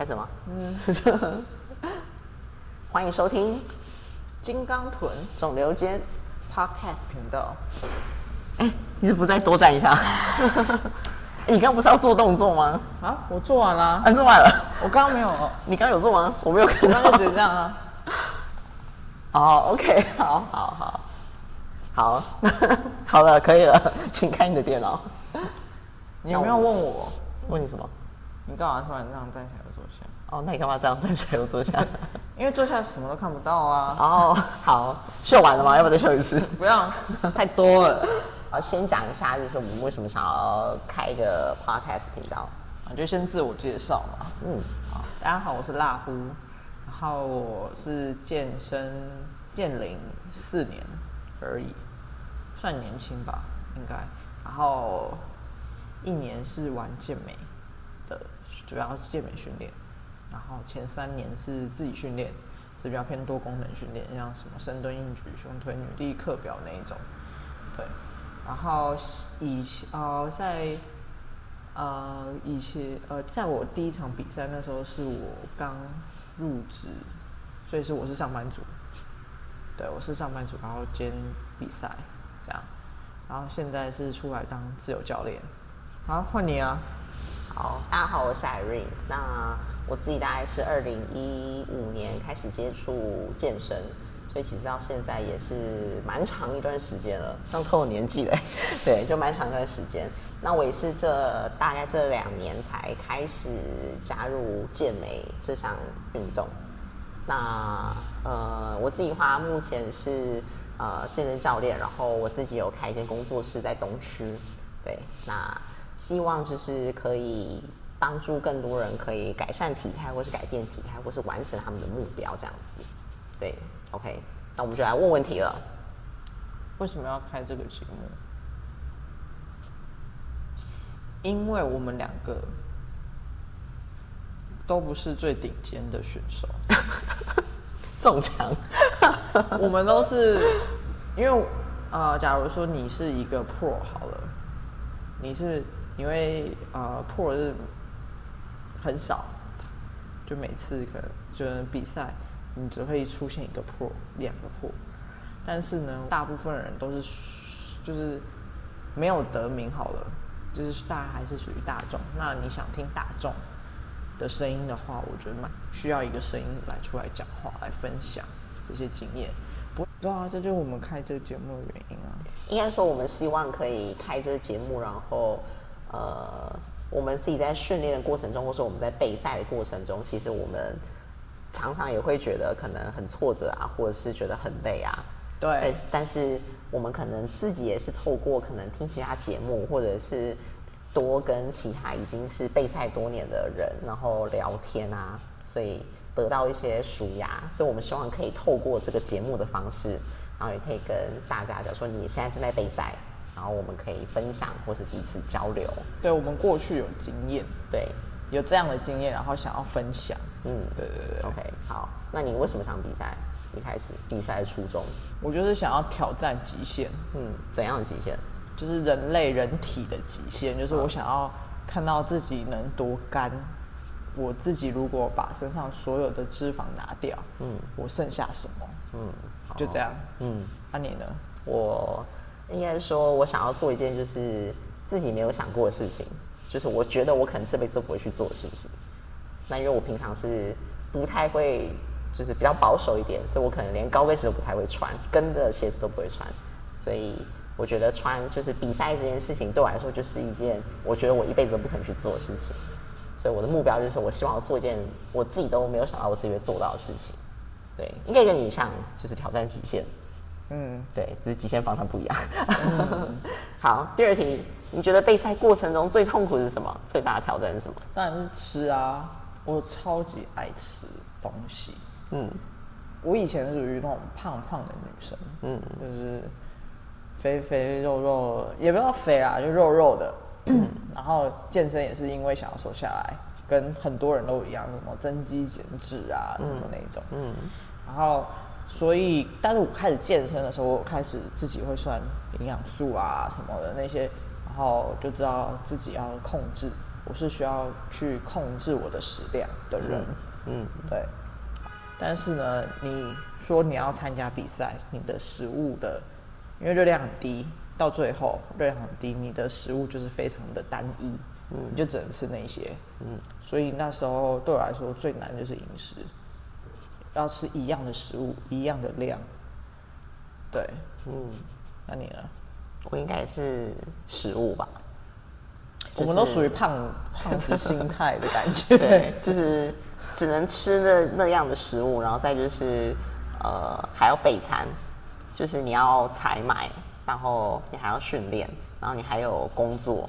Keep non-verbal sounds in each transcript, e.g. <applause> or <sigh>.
开始吗？嗯，欢迎收听金刚臀肿瘤间。Podcast 频道。哎、你是不是再多站一下？<laughs> 你刚刚不是要做动作吗？啊，我做完了、啊，做完了。我刚刚没有哦，你刚刚有做吗？我没有看到。刚刚就只是这样啊。<laughs> 哦，OK，好好好，好，<laughs> 好了，可以了，请开你的电脑。你有没有问我？问你什么？你干嘛突然这样站起来又坐下？哦，那你干嘛这样站起来又坐下？<laughs> 因为坐下什么都看不到啊。哦，好，秀完了吗？要不要再秀一次？<laughs> 不要，<laughs> 太多了。好，先讲一下，就是我们为什么想要开一个 podcast 频道。啊，就先自我介绍嘛。嗯，好，大家好，我是辣呼，然后我是健身健龄四年而已，算年轻吧，应该。然后一年是玩健美的，主要是健美训练。然后前三年是自己训练，是比较偏多功能训练，像什么深蹲、硬举、胸推、女力课表那一种。对，然后以前呃在呃，以前呃，在我第一场比赛那时候是我刚入职，所以是我是上班族，对我是上班族，然后兼比赛这样，然后现在是出来当自由教练。好，换你啊！好，大家好，我是 Irene。那我自己大概是二零一五年开始接触健身，所以其实到现在也是蛮长一段时间了，像透我年纪嘞，<laughs> 对，就蛮长一段时间。那我也是这大概这两年才开始加入健美这项运动。那呃，我自己的话目前是呃健身教练，然后我自己有开一间工作室在东区，对，那希望就是可以帮助更多人可以改善体态，或是改变体态，或是完成他们的目标这样子。对，OK，那我们就来问问题了。为什么要开这个节目？因为我们两个都不是最顶尖的选手。<laughs> 中枪，<laughs> 我们都是因为呃，假如说你是一个 pro 好了，你是因为呃破是很少，就每次可能就是比赛，你只会出现一个破两个破但是呢，大部分人都是就是没有得名好了，就是大家还是属于大众。那你想听大众的声音的话，我觉得蛮需要一个声音来出来讲话，来分享这些经验。不对啊，这就是我们开这个节目的原因啊。应该说我们希望可以开这个节目，然后呃，我们自己在训练的过程中，或是我们在备赛的过程中，其实我们常常也会觉得可能很挫折啊，或者是觉得很累啊。但对，但是我们可能自己也是透过可能听其他节目，或者是多跟其他已经是备赛多年的人，然后聊天啊，所以得到一些舒压。所以我们希望可以透过这个节目的方式，然后也可以跟大家讲说你现在正在备赛，然后我们可以分享或是彼此交流。对我们过去有经验，对，有这样的经验，然后想要分享。嗯对对对，，OK，好。那你为什么想比赛？一开始比赛的初衷，我就是想要挑战极限，嗯，怎样的极限？就是人类人体的极限，就是我想要看到自己能多干。我自己如果把身上所有的脂肪拿掉，嗯，我剩下什么？嗯，就这样。嗯。那、你呢？我应该说，我想要做一件就是自己没有想过的事情，就是我觉得我可能这辈子都不会去做的事情。那因为我平常是不太会，就是比较保守一点，所以我可能连高跟鞋都不太会穿，跟的鞋子都不会穿，所以我觉得穿就是比赛这件事情对我来说就是一件我觉得我一辈子都不可能去做的事情。所以我的目标就是，我希望做一件我自己都没有想到我自己会做到的事情。对，应该跟你一样，就是挑战极限。嗯，对，只是极限方向不一样。<laughs> 好，第二题，你觉得备赛过程中最痛苦的是什么？最大的挑战是什么？当然是吃啊！我超级爱吃东西。嗯我以前属于那种胖胖的女生，嗯就是肥肥肉肉，也不要肥啊，就肉肉的。<clears throat> 然后健身也是因为想要瘦下来，跟很多人都一样，什么增肌减脂啊，什么那种。嗯然后，所以，但是我开始健身的时候，我开始自己会算营养素啊什么的那些，然后就知道自己要控制我是需要去控制我的食量的人。嗯，对。但是呢，你说你要参加比赛，你的食物的因为热量很低，到最后热量很低，你的食物就是非常的单一，嗯，你就只能吃那些，嗯。所以那时候对我来说最难就是饮食，要吃一样的食物，一样的量。对，嗯。那你呢？我应该也是食物吧。我们都属于胖胖子心态的感觉，<laughs> 对，就是只能吃那那样的食物，然后再就是呃还要备餐，就是你要采买，然后你还要训练，然后你还有工作，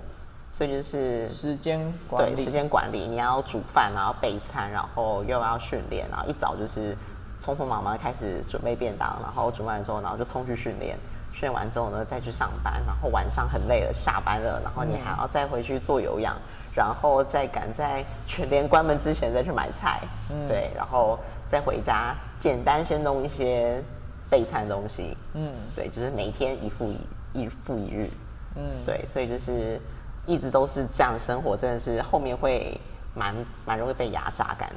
所以就是时间管理，对时间管理，你要煮饭，然后备餐，然后又要训练，然后一早就是匆匆忙忙开始准备便当，然后准备完之后，然后就冲去训练。训练完之后呢，再去上班，然后晚上很累了，下班了，然后你还要再回去做有氧，然后再赶在全联关门之前再去买菜，嗯。对，然后再回家，简单先弄一些备餐东西，嗯，对，就是每天一复一，一复一日，嗯，对，所以就是一直都是这样的生活，真的是后面会蛮蛮容易被压榨感，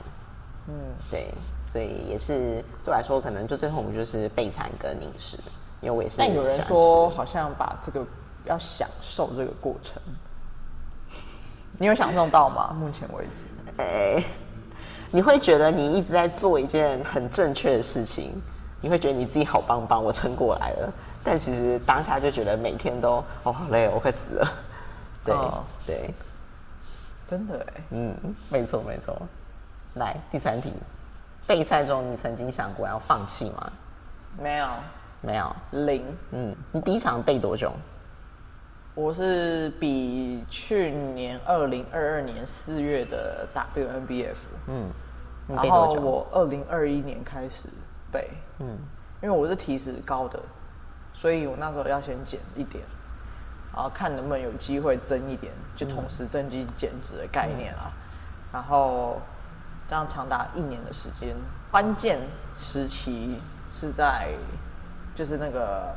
嗯，对，所以也是对我来说，可能就最后我就是备餐跟饮食。因为我也是。但有人说，好像把这个要享受这个过程，你有享受到吗？<laughs> 目前为止，哎，你会觉得你一直在做一件很正确的事情，你会觉得你自己好棒棒，我撑过来了。但其实当下就觉得每天都哦好累，我快死了。对对，真的哎，嗯，没错没错。来第三题，备赛中你曾经想过要放弃吗？没有。没有。零，嗯，你第一场背多久？我是比去年二零二二年四月的 WNBF，嗯，然后我二零二一年开始背，嗯，因为我是体脂高的，所以我那时候要先减一点，然后看能不能有机会增一点，就同时增肌减脂的概念啊，然后这样长达一年的时间，关键时期是在。就是那个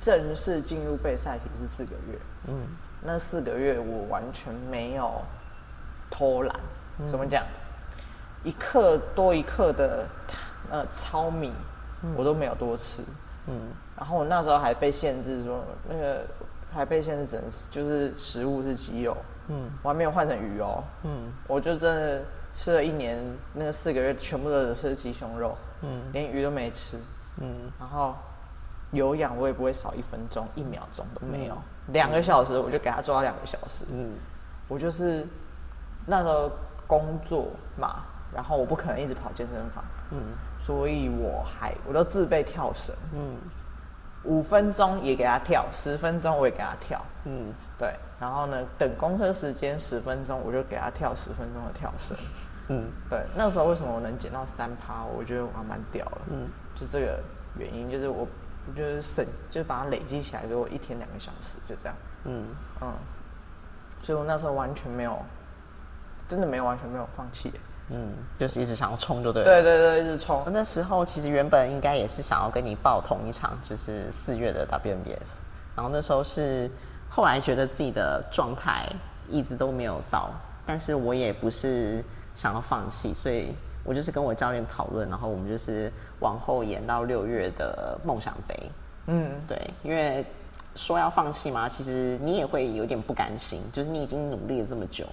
正式进入备赛期是四个月，嗯，那四个月我完全没有偷懒，怎么讲？一克多一克的呃糙米，我都没有多吃，嗯，然后我那时候还被限制说那个还被限制整就是食物是鸡肉，嗯，我还没有换成鱼哦，嗯，我就真的吃了一年那个四个月全部都是吃鸡胸肉，嗯，连鱼都没吃，嗯，然后。有氧我也不会少一分钟一秒钟都没有，两个小时我就给他做到两个小时。嗯，我就是那时候工作嘛，然后我不可能一直跑健身房。嗯，所以我还我都自备跳绳。嗯，五分钟也给他跳，十分钟我也给他跳。嗯，对，然后呢，等公车时间十分钟，我就给他跳十分钟的跳绳。嗯，对，那时候为什么我能减到三趴？我觉得我还蛮屌的。嗯，就这个原因，就是我。我就是省，就是把它累积起来，给我一天两个小时，就这样。嗯嗯，所以我那时候完全没有，真的没有完全没有放弃。嗯，就是一直想要冲，就对。对对对，一直冲。那时候其实原本应该也是想要跟你报同一场，就是四月的 WNBF。然后那时候是后来觉得自己的状态一直都没有到，但是我也不是想要放弃，所以。我就是跟我教练讨论，然后我们就是往后延到六月的梦想杯。嗯，对，因为说要放弃嘛，其实你也会有点不甘心，就是你已经努力了这么久，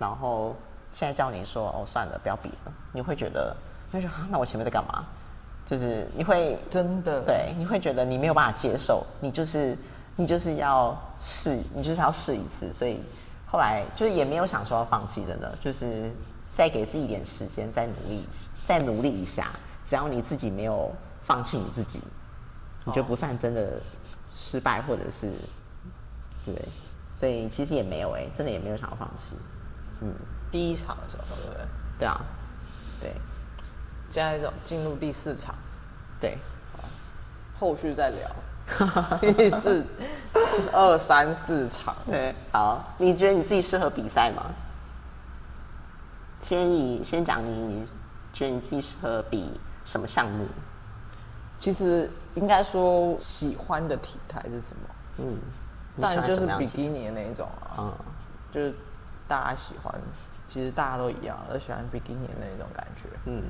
然后现在叫你说哦算了，不要比了，你会觉得，那就那我前面在干嘛？就是你会真的对，你会觉得你没有办法接受，你就是你就是要试，你就是要试一次，所以后来就是也没有想说要放弃，真的就是。再给自己一点时间，再努力，再努力一下。只要你自己没有放弃你自己，你就不算真的失败，或者是对。所以其实也没有哎，真的也没有想要放弃。嗯，第一场的时候，对不对？对啊，对。现在走进入第四场，对，后续再聊。<laughs> 第四、二、三、四场，对，好。你觉得你自己适合比赛吗？先以先讲，你觉得你自己适合比什么项目？其实应该说喜欢的体态是什么？嗯，当然就是比基尼的那一种啊。嗯，就是大家喜欢，其实大家都一样，都喜欢比基尼的那种感觉。嗯，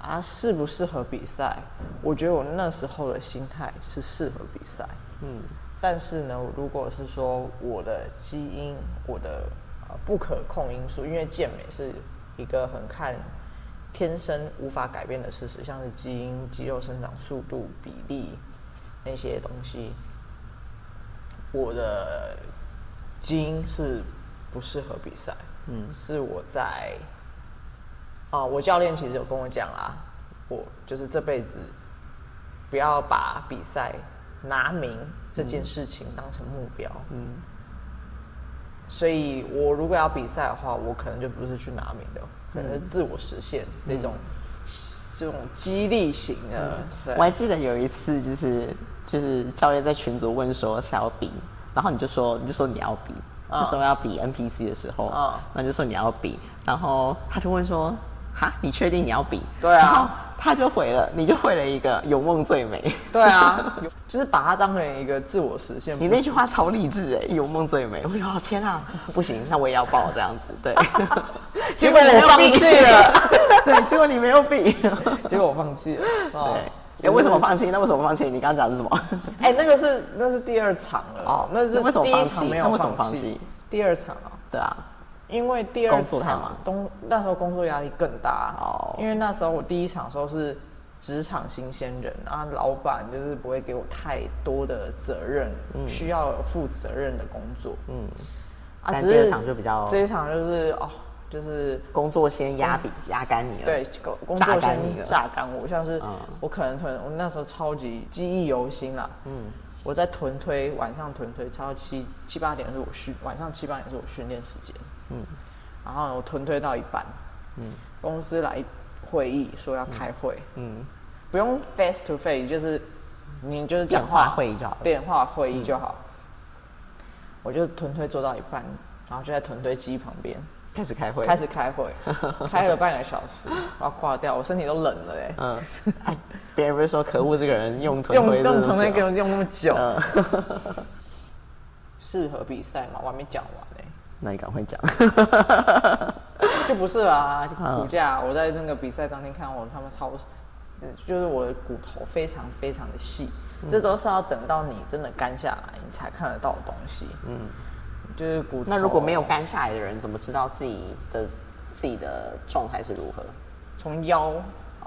啊，适不适合比赛？我觉得我那时候的心态是适合比赛。嗯，但是呢，如果是说我的基因，我的呃不可控因素，因为健美是一个很看天生无法改变的事实，像是基因、肌肉生长速度、比例那些东西，我的基因是不适合比赛。嗯，是我在啊、我教练其实有跟我讲啦，我就是这辈子不要把比赛拿名这件事情当成目标。嗯，所以我如果要比赛的话，我可能就不是去拿名的，可能是自我实现这种、这种激励型的。对我还记得有一次，就是就是教练在群组问说想要比，然后你就说你就说你要比，嗯那时候要比 NPC 的时候，嗯那就说你要比，然后他就问说，哈，你确定你要比？对啊他就回了，你就回了一个有梦最美。对啊，<laughs> 就是把它当成一个自我实现。你那句话超励志哎，有梦最美。我说哦天啊，不行，那我也要报这样子。<laughs> 对，结果我放弃了。对，结果你没有比。<laughs> 结果我放弃了。哦对，哎，为什么放弃？那为什么放弃？你刚刚讲的是什么？<laughs> 哎、那个是那是第二场了。哦那是为什么第一放弃场没有那为什么放放弃第二场啊，对啊，因为第二场东那时候工作压力更大哦因为那时候我第一场的时候是职场新鲜人啊，老板就是不会给我太多的责任，需要有负责任的工作。嗯，啊，只是第二场就比较这一场就是哦，就是工作先压比压干你了。对，工作先榨干我，像是嗯我可能囤，我那时候超级记忆犹新啦。嗯，我在臀推，晚上臀推，超到七七八点是我训，晚上七八点是我训练时间。嗯，然后我臀推到一半，嗯，公司来会议说要开会，嗯，不用 face to face，就是你就是讲话会议就好电话会议就好。我就臀推做到一半，然后就在臀推机旁边。开始开会，开始开会，<laughs> 开了半个小时，我要挂掉，我身体都冷了哎、嗯，哎，别人不是说可恶这个人用臀用推用臀推给我，用那么久，嗯，<laughs> 适合比赛吗？我还没讲完呢、那你赶快讲。<laughs> 就不是啦，嗯。骨架我在那个比赛当天看我他们超，呃就是我的骨头非常非常的细，嗯这都是要等到你真的干下来你才看得到的东西。嗯，就是骨。那如果没有干下来的人，怎么知道自己的自己的状态是如何？从腰、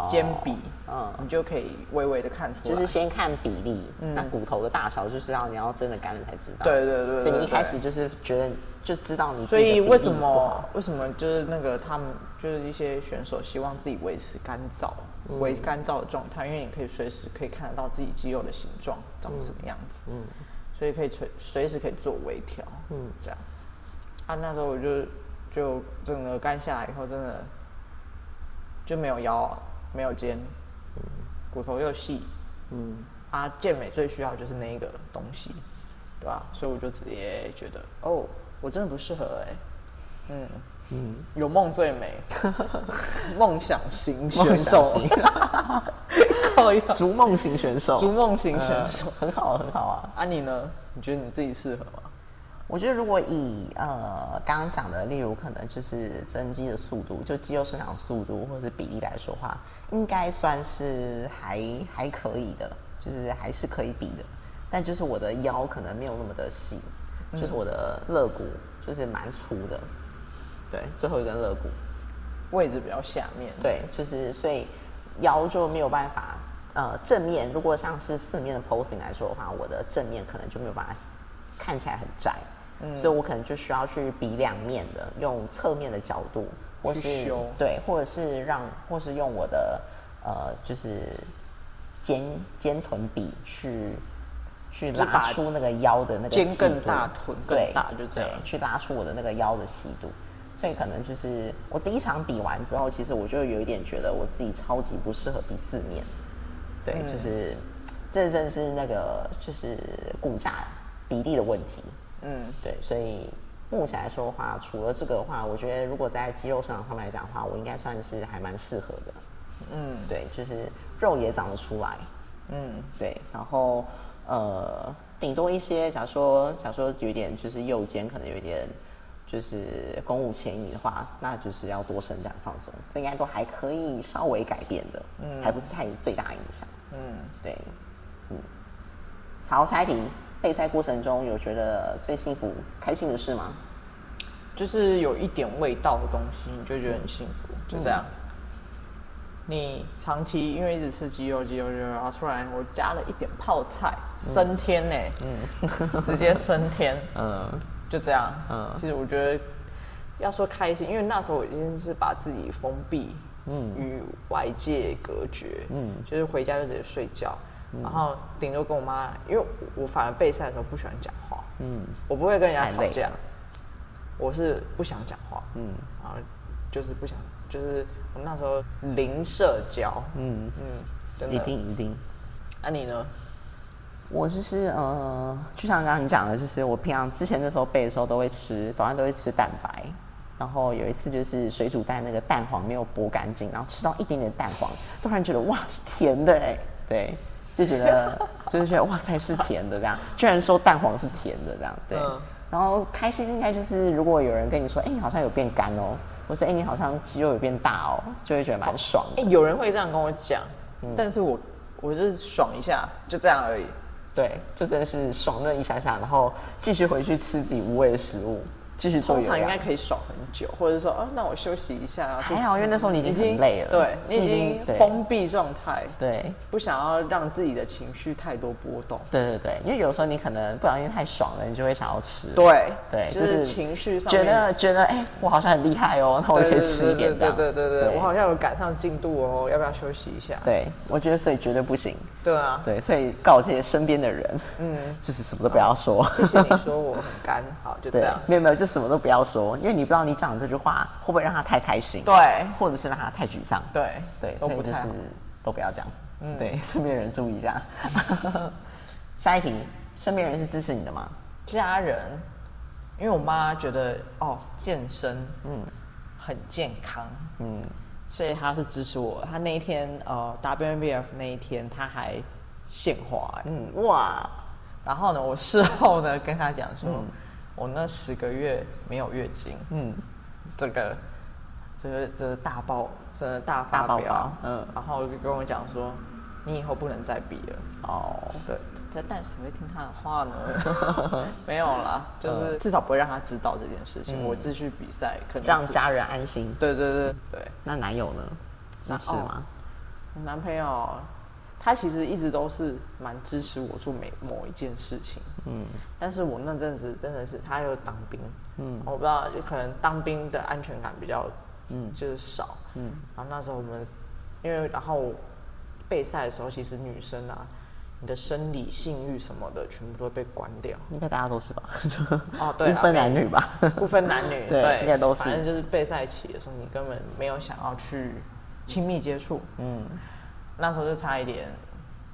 肩比，嗯你就可以微微的看出来。就是先看比例，那骨头的大小就是要你要真的干了才知道。嗯对对对所以你一开始就是觉得就知道你所以为什么为什么就是那个他们就是一些选手希望自己维持干燥、维干燥的状态，因为你可以随时可以看得到自己肌肉的形状长什么样子，嗯，所以可以随随时可以做微调，嗯，这样。啊，那时候我就就整个干下来以后，真的就没有腰，没有肩，骨头又细，嗯，啊，健美最需要就是那一个东西，对吧？所以我就直接觉得，哦，我真的不适合哎、嗯嗯，有梦最美，<laughs> 梦想型选手，逐梦型选手，逐梦型选手。呃很好很好啊。啊，你呢？你觉得你自己适合吗？我觉得如果以呃刚刚讲的，例如可能就是增肌的速度，就肌肉生长速度或者是比例来说的话，应该算是还还可以的，就是还是可以比的。但就是我的腰可能没有那么的细，就是我的肋骨就是蛮粗的，对，最后一根肋骨，位置比较下面，，对，就是所以腰就没有办法，呃，正面如果像是四面的 posing 来说的话，我的正面可能就没有办法看起来很窄，嗯所以我可能就需要去比两面的，用侧面的角度，或是修对，或者是让，或是用我的呃，就是肩肩臀比去。去拉出那个腰的那个肩更大臀更大就这样对去拉出我的那个腰的细度。所以可能就是我第一场比完之后，其实我就有一点觉得我自己超级不适合比四面。对，嗯就是这真的是那个就是骨架比例的问题。嗯，对，所以目前来说的话，除了这个的话，我觉得如果在肌肉生长上面来讲的话，我应该算是还蛮适合的。嗯对，就是肉也长得出来。嗯，对，然后呃，顶多一些，假如说，假如说有一点就是右肩可能有一点，就是公务前移的话，那就是要多伸展放松，这应该都还可以稍微改变的，嗯，还不是太最大影响，嗯，对，嗯，好，下一题，备赛过程中有觉得最幸福、开心的事吗？就是有一点味道的东西，你就觉得很幸福，就这样。你长期因为一直吃鸡肉、鸡肉、鸡肉，然后突然我加了一点泡菜，升天呢，嗯，直接升天，<laughs> 嗯，就这样，嗯。其实我觉得要说开心，因为那时候我已经是把自己封闭，嗯，与外界隔绝，嗯，就是回家就直接睡觉，然后顶多跟我妈，因为我反而备赛的时候不喜欢讲话，嗯，我不会跟人家吵架，我是不想讲话，嗯，然后就是不想。就是我那时候零社交，嗯。嗯，一定一定。那你呢？我就是呃，就像刚刚你讲的，就是我平常之前的时候背的时候都会吃，早上都会吃蛋白。然后有一次就是水煮蛋，那个蛋黄没有剥干净，然后吃到一点点蛋黄，突然 <laughs> 觉得哇是甜的哎，对，就觉得就是觉得哇塞是甜的这样，居然说蛋黄是甜的这样，对。然后开心应该就是如果有人跟你说，哎，你好像有变干哦。或是哎，你好像肌肉有变大哦，就会觉得蛮爽。哎，有人会这样跟我讲，但是我我就是爽一下，就这样而已。对，就真的是爽那一下下，然后继续回去吃自己无味的食物。继续通常应该可以爽很久，或者说啊，那我休息一下。还好，因为那时候你已经累了，对你已经封闭状态，对，不想要让自己的情绪太多波动。对对对，因为有时候你可能不小心太爽了，你就会想要吃。对对，就是情绪上觉得觉得哎，我好像很厉害哦，那我可以吃一点对对对对，我好像有赶上进度哦，要不要休息一下？对，我觉得所以绝对不行。对啊，对，所以告诫身边的人，嗯，<laughs> 就是什么都不要说。谢谢你说我很干，好就这样。没有没有，就什么都不要说。因为你不知道你讲的这句话会不会让他太开心，对，或者是让他太沮丧，对对，所以就是都不要讲，嗯，对，身边人注意一下。下一题，身边人是支持你的吗？家人，因为我妈觉得哦，健身，嗯，很健康，嗯，所以她是支持我。她那一天呃，WMBF 那一天，她还献花，嗯，哇，然后呢，我事后呢跟她讲说。我那十个月没有月经，嗯，这个，这个，这个大爆，真的大发飙，嗯，然后就跟我讲说，你以后不能再比了，哦，对，这但谁会听他的话呢？<laughs> 没有啦，就是至少不会让他知道这件事情。我继续比赛，可能让家人安心。对对对对。那男友呢？支持吗？男朋友。他其实一直都是蛮支持我做每某一件事情，嗯，但是我那阵子真的是他又当兵，嗯，我不知道就可能当兵的安全感比较，嗯，就是少，嗯，然后那时候我们因为然后备赛的时候，其实女生啊，你的生理性欲什么的全部都会被关掉，应该大家都是吧？哦，<laughs> 对，不分男女吧？不分男女，<laughs> 对，应该都是，反正就是备赛期的时候，你根本没有想要去亲密接触，嗯。那时候就差一点，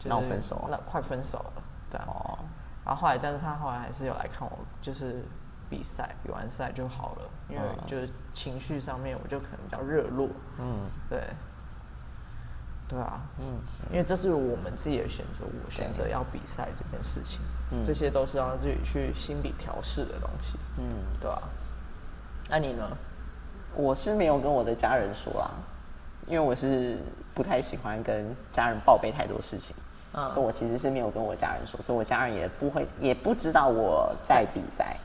闹分手，那快分手了，对哦。然后后来，但是他后来还是有来看我，就是比赛，比完赛就好了，因为就是情绪上面，我就可能比较热络，嗯，对，对啊，嗯，因为这是我们自己的选择，我选择要比赛这件事情，嗯，这些都是要自己去心理调试的东西，嗯，对啊。那你呢？我是没有跟我的家人说啊，因为我是。不太喜欢跟家人报备太多事情，嗯，所以我其实是没有跟我家人说，所以我家人也不会，也不知道我在比赛，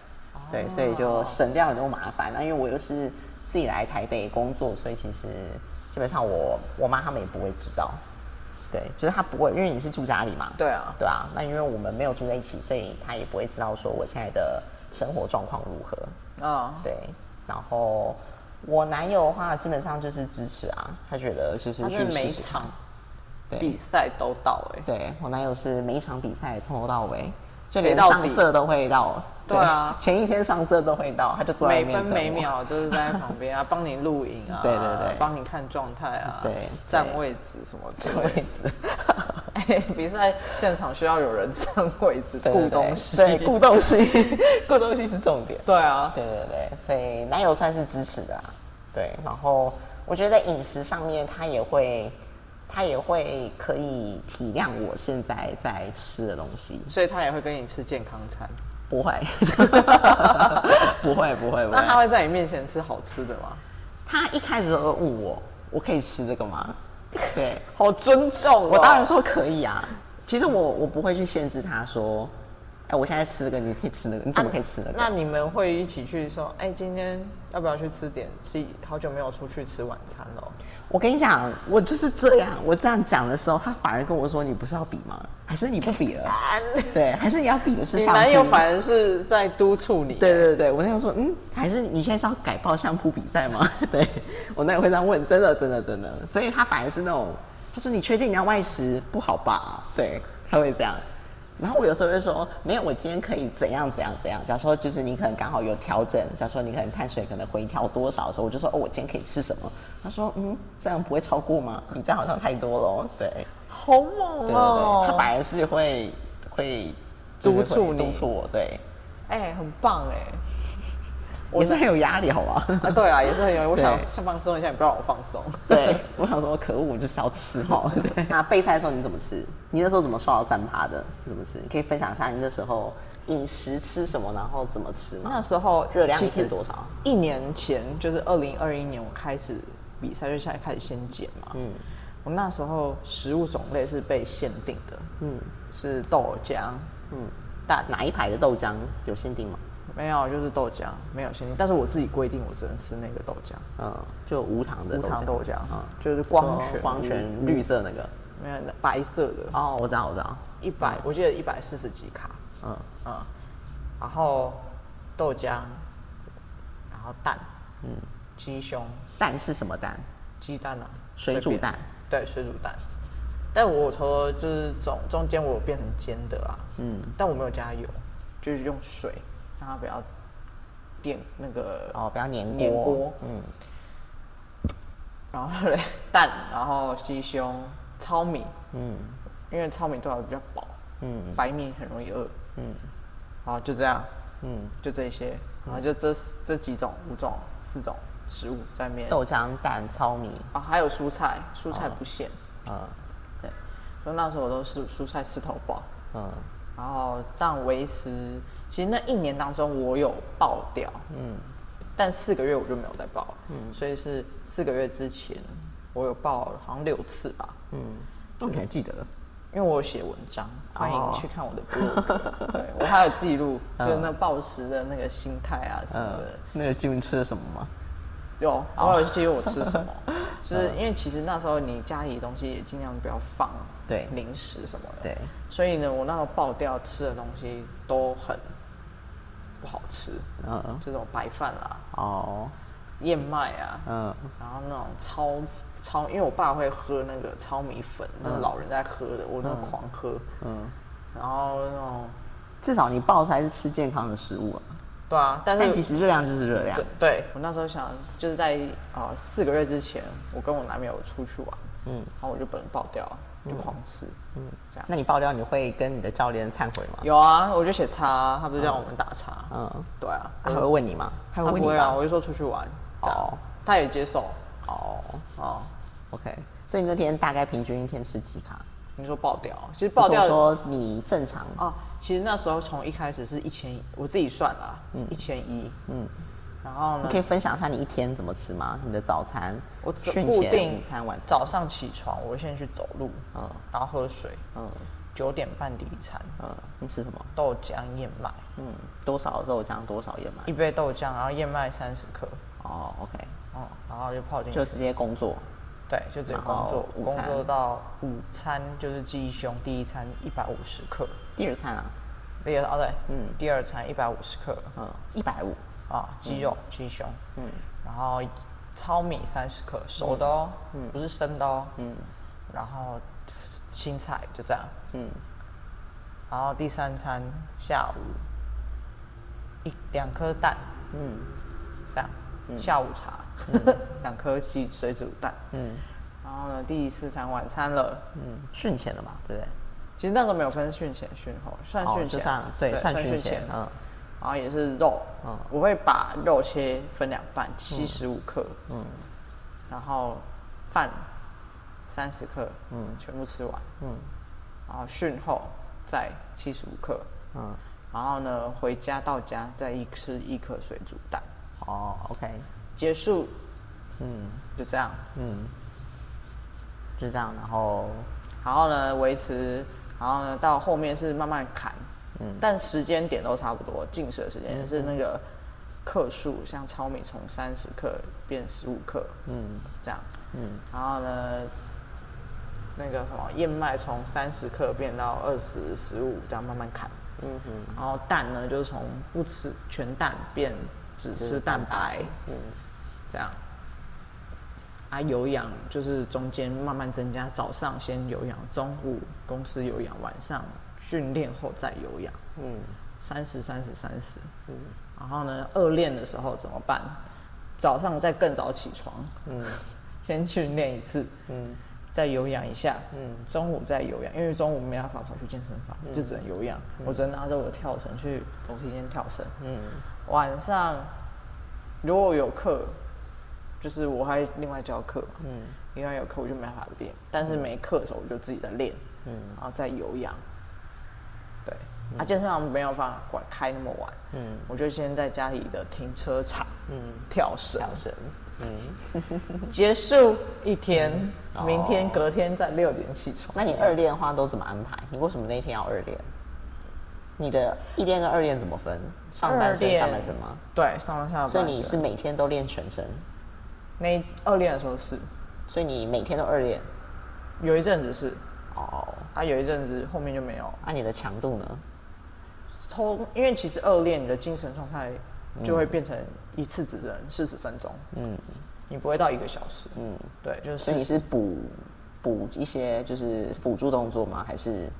对，所以就省掉很多麻烦。那因为我又是自己来台北工作，所以其实基本上我我妈他们也不会知道，对，就是他不会，因为你是住家里嘛，对啊，对啊，那因为我们没有住在一起，所以他也不会知道说我现在的生活状况如何，啊，对，然后。我男友的话，基本上就是支持啊，他觉得就是去每场比赛都到哎，对我男友是每一场比赛从头到尾，就连上色都会到，对啊，前一天上色都会到，他就坐每分每秒就是在旁边啊，<laughs> 帮你录影啊，对对对，帮你看状态啊，对，占位置什么占位置，<laughs> 哎，比赛现场需要有人占位置，顾东西，对，顾东西，<laughs> 顾东西是重点，对啊，对对对，所以男友算是支持的。啊。对，然后我觉得在饮食上面，他也会，他也会可以体谅我现在在吃的东西，所以他也会跟你吃健康餐。<laughs> 不会，不会，不会，不那他会。在你面前吃好吃的吗？他一开始都会问我，我可以吃这个吗？对，好尊重、哦，我当然说可以啊。其实我我不会去限制他说，哎、我现在吃这个，你可以吃那个，你怎么可以吃那个？那你们会一起去说，哎、今天要不要去吃点？是好久没有出去吃晚餐了。我跟你讲，我就是这样。我这样讲的时候，他反而跟我说：“你不是要比吗？还是你不比了？对，还是你要比的是你相扑？”男友反而是在督促你。对对对，我男友说：“嗯，还是你现在是要改报相扑比赛吗？” <laughs> 对我男友会这样问，真的真的真的，所以他反而是那种，他说：“你确定你要外食不好吧？”对，他会这样。然后我有时候会说，没有，我今天可以怎样怎样怎样。假如说就是你可能刚好有调整，假如说你可能碳水可能回调多少的时候，我就说哦，我今天可以吃什么？他说嗯，这样不会超过吗？你这样好像太多了哦。<laughs> 对，好猛哦对，！他反而是会会督促你督促我，对，哎、很棒哎。我是很有压力，好吧？啊，对啊，也是很有。我想对想放松一下，你不让我放松。<laughs> 对，我想说，可恶，我就是要吃好。对，那备菜的时候你怎么吃？你那时候怎么瘦到三趴的？你怎么吃？你可以分享一下你那时候饮食吃什么，然后怎么吃吗？那时候热量其实一天多少？一年前就是二零二一年，我开始比赛，就现在开始先减嘛。嗯，我那时候食物种类是被限定的，嗯是豆浆，嗯，大哪一排的豆浆有限定吗？没有，就是豆浆没有限定，但是我自己规定我只能吃那个豆浆，嗯，就无糖的无糖豆浆，嗯，就是光说泉光泉无绿色那个。没有白色的，哦，我知道，我知道。一百、我记得一百四十几卡，嗯。嗯，然后豆浆，然后蛋，嗯，鸡胸，蛋是什么蛋？鸡蛋啊，水煮蛋。对，水煮蛋。但我除了就是中中间我有变成煎的啦，嗯，但我没有加油，就是用水让它不要电那个哦，不要粘锅。粘锅。嗯。然后嘞蛋，然后鸡胸、糙米，嗯。因为糙米多少比较饱，嗯。白米很容易饿，嗯。好就这样，嗯，就这些，然后就这这几种五种四种食物在面，豆浆、蛋、糙米。啊还有蔬菜，蔬菜不限，嗯，对，所以那时候我都是蔬菜吃头饱，嗯。然后这样维持，其实那一年当中我有爆掉，嗯。但四个月我就没有再爆，嗯，所以是四个月之前我有爆好像六次吧，嗯，那，你还记得？因为我有写文章，欢迎哦去看我的 blog，、<laughs> 对我还有记录，嗯。就那暴食的那个心态啊什么嗯。的，，那个记录你吃了什么吗？有，我有记录我吃什么，<laughs> 就是嗯。因为其实那时候你家里的东西也尽量不要放对。零食什么的，对，所以呢，我那时候爆掉吃的东西都很不好吃，嗯，这种白饭啦、哦，燕麦啊，嗯。然后那种糙糙，因为我爸会喝那个糙米粉，那个老人在喝的，我那个狂喝，嗯，然后那种至少你爆出来是吃健康的食物啊。对啊，但但其实热量就是热量。对。对我那时候想就是在啊、呃四个月之前，我跟我男朋友出去玩，嗯。然后我就不能爆掉，就狂吃，嗯，这样。那你爆掉，你会跟你的教练忏悔吗？有啊，我就写叉，他不是让我们打叉，嗯，对啊，他会问你吗？他他会不会啊，我就说出去玩，哦。他也接受，哦。哦，，OK。所以你那天大概平均一天吃几卡？你说爆掉，其实爆掉说你正常，哦，其实那时候从一开始是一千，我自己算啦，一千一，嗯，然后呢？你可，以分享一下你一天怎么吃吗？你的早餐、我固定午餐、晚餐。早上起床，我会先去走路，嗯。然后喝水，嗯。九点半第一餐，嗯，你吃什么？豆浆燕麦，嗯，多少豆浆，多少燕麦？一？杯豆浆，然后燕麦三十克，哦，OK，哦，然后就泡进去，就直接工作。对，就直接工作，工作到午餐就是鸡胸，第一餐一百五十克，第二餐啊，第二哦对，嗯。第二餐一百五十克，嗯，一百五。啊，鸡肉、鸡胸，嗯。然后糙米三十克，熟的哦，嗯。不是生的哦，嗯。然后青菜就这样，嗯。然后第三餐下午一两颗蛋，嗯。这样，下午茶。<laughs> 两颗鸡水煮蛋，嗯。然后呢第四餐晚餐了，嗯，训前了嘛，对不对？其实那时候没有分训前训后，算哦训前，对算训训前。嗯然后也是肉，嗯。我会把肉切分两半，七十五克，嗯。然后饭三十克，嗯。全部吃完，嗯。然后训后再七十五克，嗯。然后呢回家到家再一吃一颗水煮蛋，哦，OK，结束。嗯。就这样。嗯，就这样，然后然后呢维持，然后呢到后面是慢慢砍，嗯但时间点都差不多，进食的时间就是那个克数，像糙米从三十克变十五克，嗯这样。嗯然后呢，那个什么燕麦从三十克变到二十、十五，这样慢慢砍。嗯哼，然后蛋呢，就是从不吃全蛋变只吃蛋白，嗯这样。啊，有氧就是中间慢慢增加，早上先有氧，中午公司有氧，晚上训练后再有氧，嗯。三十、三十、三十。嗯。然后呢，二练的时候怎么办？早上再更早起床，嗯。<laughs> 先训练一次，嗯。再有氧一下，嗯。中午再有氧，因为中午没办法跑去健身房，就只能有氧，我只能拿着我的跳绳去楼梯间跳绳。嗯。晚上如果有课，就是我还另外教课嘛，嗯。另外有课我就没办法练，但是没课的时候我就自己在练，嗯。然后再有氧。对，啊，健身房没有办法管开那么晚，嗯我就先在家里的停车场嗯，跳绳，跳绳，嗯，<laughs> 结束一天，哦明天隔天再六点起床。那你二练的话都怎么安排？你为什么那天要二练？你的一练跟二练怎么分？上半身、二练下半身吗？对，上半下半身。所以你是每天都练全身，那二练的时候是，所以你每天都二练。有一阵子是，哦，啊，有一阵子后面就没有。那、你的强度呢？通，因为其实二练你的精神状态就会变成一次只能四十分钟，嗯你不会到一个小时。嗯，对，就是所以你是补补一些就是辅助动作吗？还是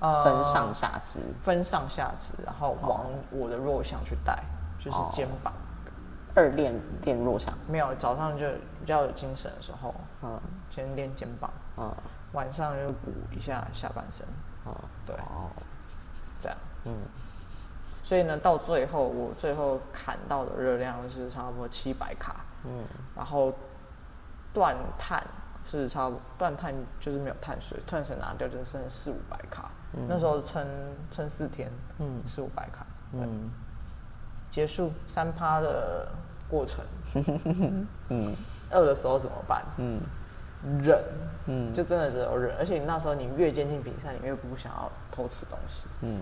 呃分上下肢？分上下肢，然后往我的弱项去带，就是哦肩膀。二练练弱项？没有，早上就比较有精神的时候，嗯先练肩膀，嗯晚上又补一下下半身，嗯，对。哦，这样。嗯。所以呢，到最后我最后砍到的热量是差不多七百卡，嗯。然后断碳是差不断碳就是没有碳水，碳水拿掉就剩四五百卡。那时候撑撑四天，嗯。四五百卡，对，嗯结束三趴的过程。<laughs> 嗯。<laughs> 饿的时候怎么办？嗯忍，嗯就真的只有忍。而且你那时候你越接近比赛，你越不想要偷吃东西，嗯，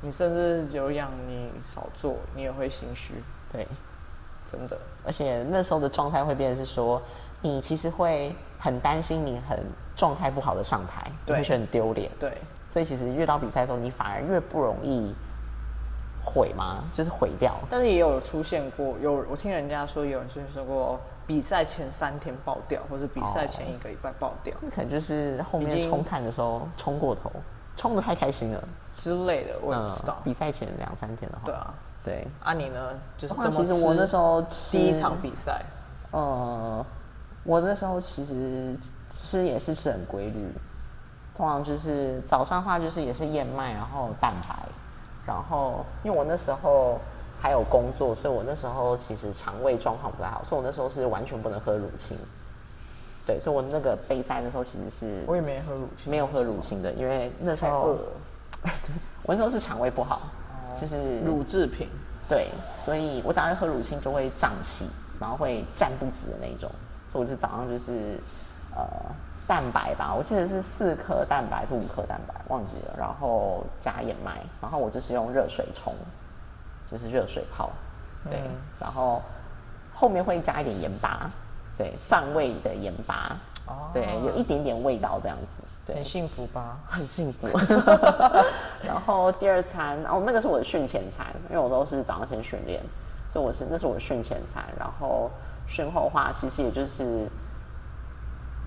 你甚至有氧你少做，你也会心虚，对。真的。而且那时候的状态会变成是说，你其实会很担心你很状态不好的上台，你对会觉得很丢脸。对，所以其实越到比赛的时候，你反而越不容易毁吗？就是毁掉。但是也有出现过，有我听人家说有人出现过比赛前三天爆掉，或者比赛前一个礼拜爆掉那可能就是后面冲碳的时候冲过头，冲的太开心了。之类的，我也不知道。比赛前两三天的话，对啊，对。啊你呢？就是哇怎么其实我那时候第一场比赛，呃，我那时候其实吃也是吃很规律，通常就是早上的话就是也是燕麦，然后蛋白，然后因为我那时候还有工作，所以我那时候其实肠胃状况不太好，所以我那时候是完全不能喝乳清。对，所以我那个备赛的时候其实是我也没喝乳清，没有喝乳清的，因为那时候饿 <laughs> 我那时候是肠胃不好，就是乳制品。对，所以我早上喝乳清就会胀气，然后会站不直的那一种，所以我就早上就是呃蛋白吧，我记得是四颗蛋白还是五颗蛋白，忘记了，然后加燕麦，然后我就是用热水冲，就是热水泡，对，嗯然后后面会加一点盐巴，对，蒜味的盐巴，哦对，有一点点味道这样子，对，很幸福吧？很幸福。<laughs> 然后第二餐，哦，那个是我的训前餐，因为我都是早上先训练，所以我是那是我的训前餐。然后训后的话，其实也就是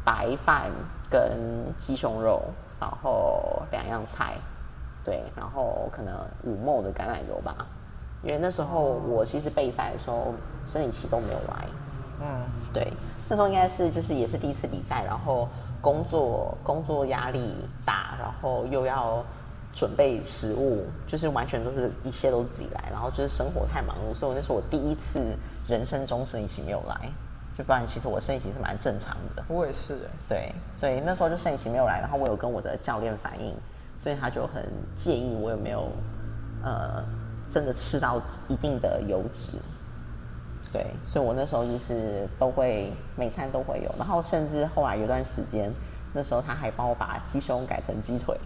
白饭跟鸡胸肉，然后两样菜，对，然后可能五沫的橄榄油吧。因为那时候我其实备赛的时候生理期都没有来，嗯，对，那时候应该是就是也是第一次比赛，然后工作工作压力大，然后又要准备食物，就是完全都是一切都自己来，然后就是生活太忙碌，所以那是我第一次人生中生理期没有来，就不然其实我生理期是蛮正常的。我也是哎、对，所以那时候就生理期没有来，然后我有跟我的教练反映，所以他就很介意我有没有呃真的吃到一定的油脂。对，所以我那时候就是都会每餐都会有，然后甚至后来有段时间，那时候他还帮我把鸡胸改成鸡腿。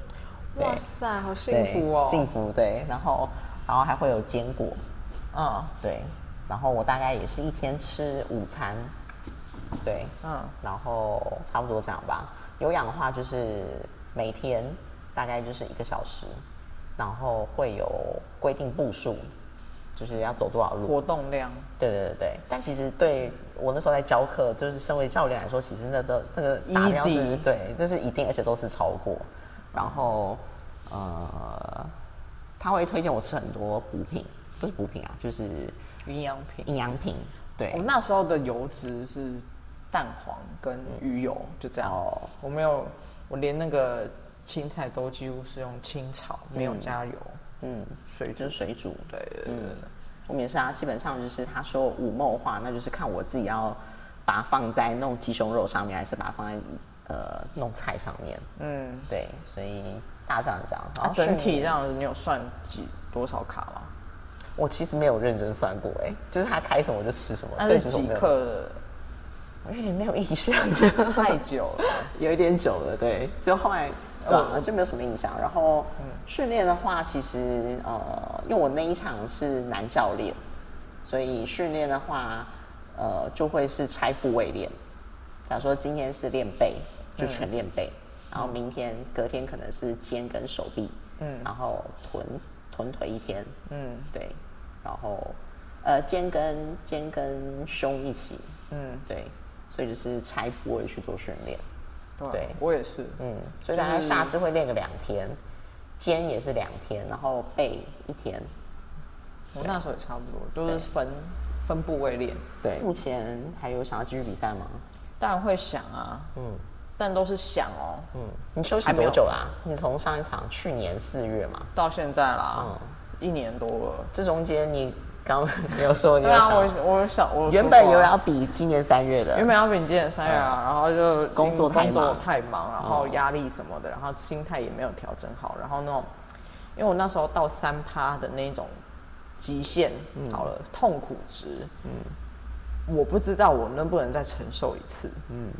哇塞，好幸福哦！幸福对，然后然后还会有坚果，嗯对，然后我大概也是一天吃午餐，对，嗯，然后差不多这样吧。有氧的话就是每天大概就是一个小时，然后会有规定步数，就是要走多少路。活动量对对对对，但其实对我那时候在教课，就是身为教练来说，其实那都那个达标是对，那是一定，而且都是超过。然后呃，他会推荐我吃很多补品，不是补品啊，就是营养品。营养品。对，我那时候的油脂是蛋黄跟鱼油，就这样。哦我没有，我连那个青菜都几乎是用清炒，没有加油。嗯，水就是水煮。对对对对对。我们也是啊，基本上就是他说五梦话，那就是看我自己要把它放在弄鸡胸肉上面，还是把它放在呃弄菜上面。嗯，对，所以大致上这样。然啊，后整体这样子，你有算几多少卡吗？我其实没有认真算过，哎，就是他开什么我就吃什么，那是几？克的？我有点没有印象，<laughs> 太久了。<laughs> 有一点久了，对，就后来对吧、就没有什么印象。然后训练的话，其实呃，因为我那一场是男教练，所以训练的话，呃，就会是拆部位练。假如说今天是练背，就全练背，然后明天隔天可能是肩跟手臂，嗯。然后臀臀腿一天，嗯。对，然后呃肩跟肩跟胸一起，嗯，对，所以就是拆部位去做训练。对我也是。嗯，所以就是大概下次会练个两天，肩也是两天，然后背一天。我那时候也差不多，就是分分部位练。对，目前还有想要继续比赛吗？当然会想啊，嗯但都是想哦。嗯，你休息还没有多久啦、你从上一场去年四月嘛，到现在啦，嗯一年多了。这中间你刚刚没有说你对啊，我我想我原本有要比今年三月的，原本要比今年三月啊，然后就工作太工作忙太忙，然后哦压力什么的，然后心态也没有调整好，然后那种，因为我那时候到三趴的那种极限，好了，痛苦值，嗯，我不知道我能不能再承受一次，嗯，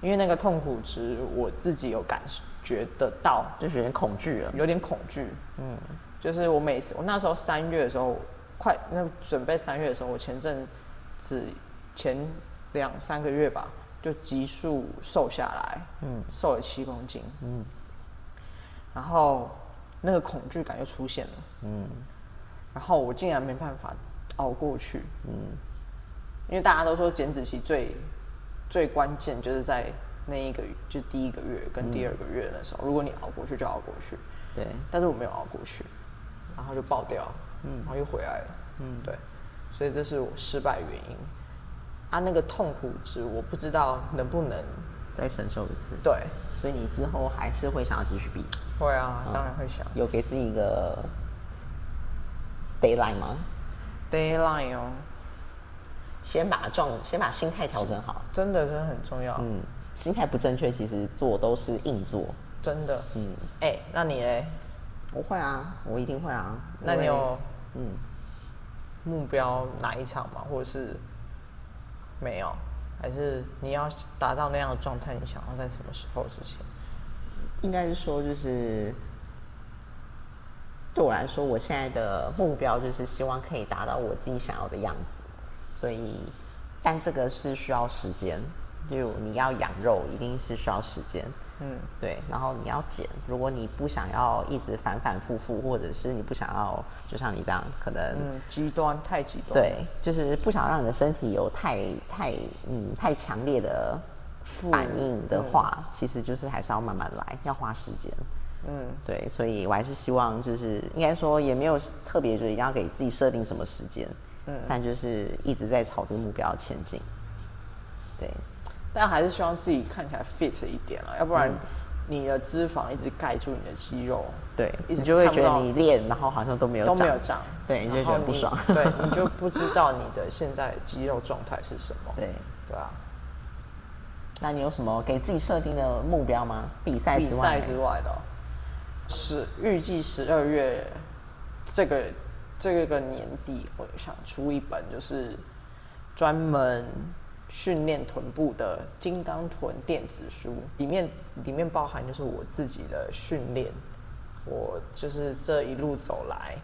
因为那个痛苦值我自己有感觉得到，就是有点恐惧了。有点恐惧，嗯，就是我每次我那时候三月的时候，快那准备三月的时候，我前阵子前两三个月吧，就急速瘦下来，嗯，瘦了七公斤，嗯，然后那个恐惧感又出现了，嗯，然后我竟然没办法熬过去，嗯，因为大家都说减脂期最最关键就是在那一个就第一个月跟第二个月的时候，如果你熬过去就熬过去，对，但是我没有熬过去，然后就爆掉，嗯，然后又回来了，嗯，对，所以这是我失败原因。啊，那个痛苦值我不知道能不能，再承受一次。对，所以你之后还是会想要继续比，会啊，当然会想。有给自己一个 deadline 吗？deadline 哦，先把状，先把心态调整好。真的真的很重要，嗯，心态不正确，其实做都是硬做。真的。嗯，哎、那你嘞？我会啊，我一定会啊。那你有嗯，目标哪一场吗？或者是没有？还是你要达到那样的状态，你想要在什么时候之前？应该是说就是对我来说，我现在的目标就是希望可以达到我自己想要的样子，所以，但这个是需要时间。就你要养肉，一定是需要时间。嗯，对，然后你要减，如果你不想要一直反反复复，或者是你不想要，就像你这样，可能、嗯，极端太极端。对，就是不想让你的身体有太太嗯太强烈的反应的话，其实就是还是要慢慢来，要花时间。嗯，对，所以我还是希望就是应该说也没有特别就一定要给自己设定什么时间，嗯，但就是一直在朝这个目标前进。对，但还是希望自己看起来 fit 一点啊，要不然嗯你的脂肪一直盖住你的肌肉，对，一直你就会觉得你练，然后好像都没有都没有长，对，你就觉得不爽。对，你就 <laughs> 不知道你的现在的肌肉状态是什么，对，对吧？那你有什么给自己设定的目标吗？比赛比之外，赛之外的哦，十预计十二月这个这个年底，我想出一本就是专门训练臀部的金刚臀电子书，里面里面包含就是我自己的训练，我就是这一路走来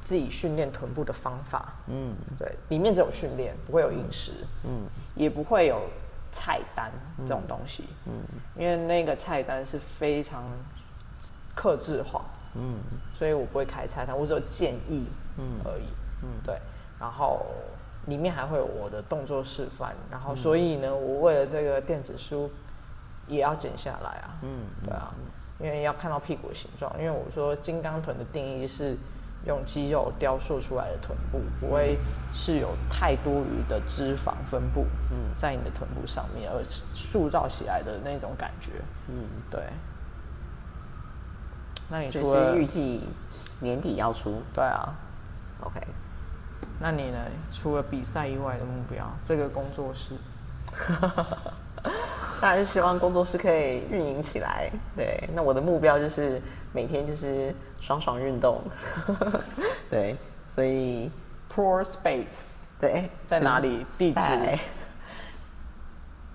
自己训练臀部的方法。嗯，对，里面只有训练，不会有饮食，嗯，也不会有菜单这种东西，嗯，因为那个菜单是非常克制化，嗯，所以我不会开菜单，我只有建议，嗯。而已，嗯，对，然后里面还会有我的动作示范，然后所以呢，我为了这个电子书也要剪下来啊，嗯，对啊，因为要看到屁股的形状，因为我说金刚臀的定义是用肌肉雕塑出来的臀部，不会是有太多余的脂肪分布，嗯，在你的臀部上面而塑造起来的那种感觉，嗯，对。那你所除了以是预计年底要出。对啊，，OK。那你呢？除了比赛以外的目标，这个工作室，<laughs> 当然是希望工作室可以运营起来。对，那我的目标就是每天就是爽爽运动。<laughs> 对，所以 Poor Space 对，在哪里？地址？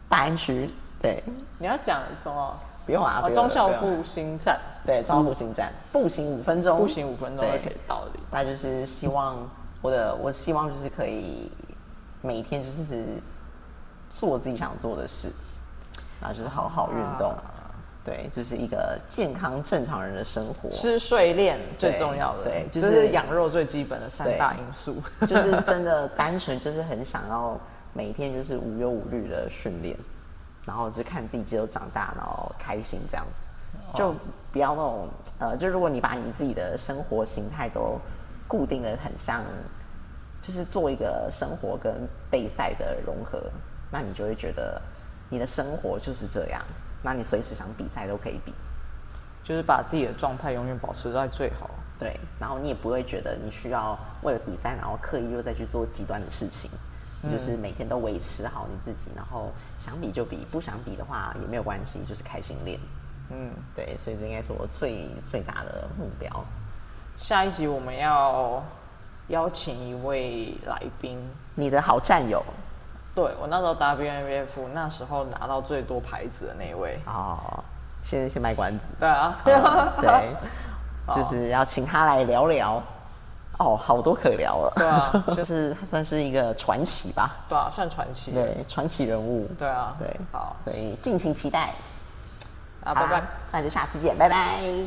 大安区。对，你要讲什么？不用啊，哦，不用忠孝复兴站，对，中复兴站，步行五分钟，步行五分钟就可以到的。那就是希望我的，我希望就是可以每天就是做自己想做的事，然后就是好好运动，啊对，就是一个健康正常人的生活。吃睡练最重要的，对就就是是养肉最基本的三大因素。就是真的单纯就是很想要每天就是无忧无虑的训练，然后就看自己肌肉长大，然后开心这样子，就不要那种呃，就如果你把你自己的生活形态都固定的很像，就是做一个生活跟备赛的融合，那你就会觉得你的生活就是这样，那你随时想比赛都可以比。就是把自己的状态永远保持在最好。对，然后你也不会觉得你需要为了比赛，然后刻意又再去做极端的事情，你就是每天都维持好你自己，然后想比就比，不想比的话也没有关系，就是开心练。嗯，对，所以这应该是我最最大的目标。下一集我们要邀请一位来宾。你的好战友 <laughs> 对我那时候 WNBF 那时候拿到最多牌子的那一位。哦，先先卖关子，<laughs> 对啊，哦对，就是要请他来聊聊。哦，好多可聊了。对啊 <laughs> 就是他算是一个传奇吧，对啊，算传奇。对，传奇人物。对啊，对，好，所以敬请期待。啊，拜拜。那就下次见，拜拜。